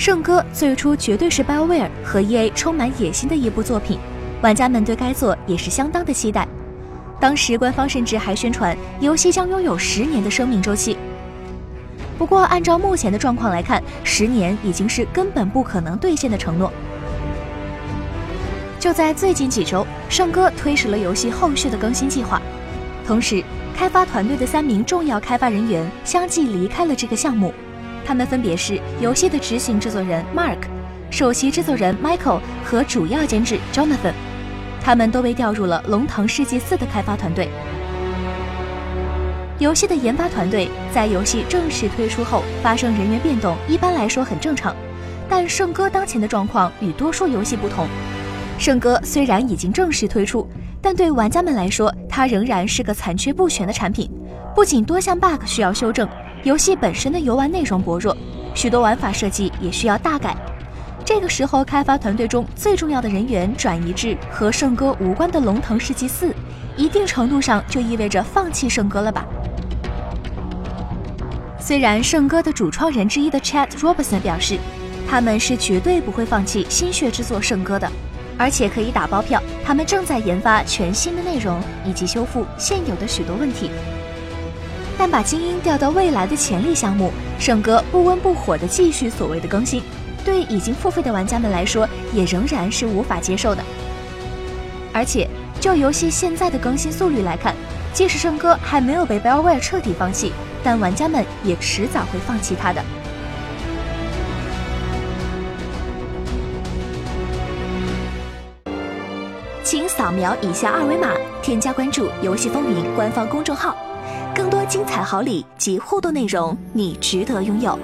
圣歌最初绝对是 BioWare 和 EA 充满野心的一部作品，玩家们对该作也是相当的期待。当时官方甚至还宣传游戏将拥有十年的生命周期。不过，按照目前的状况来看，十年已经是根本不可能兑现的承诺。就在最近几周，圣歌推迟了游戏后续的更新计划，同时，开发团队的三名重要开发人员相继离开了这个项目。他们分别是游戏的执行制作人 Mark、首席制作人 Michael 和主要监制 Jonathan。他们都被调入了《龙腾世纪四》的开发团队。游戏的研发团队在游戏正式推出后发生人员变动，一般来说很正常。但圣歌当前的状况与多数游戏不同。圣歌虽然已经正式推出，但对玩家们来说，它仍然是个残缺不全的产品。不仅多项 bug 需要修正，游戏本身的游玩内容薄弱，许多玩法设计也需要大改。这个时候，开发团队中最重要的人员转移至和圣歌无关的《龙腾世纪四》，一定程度上就意味着放弃圣歌了吧？虽然圣歌的主创人之一的 Chad Robertson 表示，他们是绝对不会放弃心血之作圣歌的。而且可以打包票，他们正在研发全新的内容以及修复现有的许多问题。但把精英调到未来的潜力项目，圣歌不温不火的继续所谓的更新，对已经付费的玩家们来说也仍然是无法接受的。而且就游戏现在的更新速率来看，即使圣歌还没有被 BioWare 彻底放弃，但玩家们也迟早会放弃它的。请扫描以下二维码，添加关注“游戏风云”官方公众号，多精彩好礼及互动内容，你值得拥有。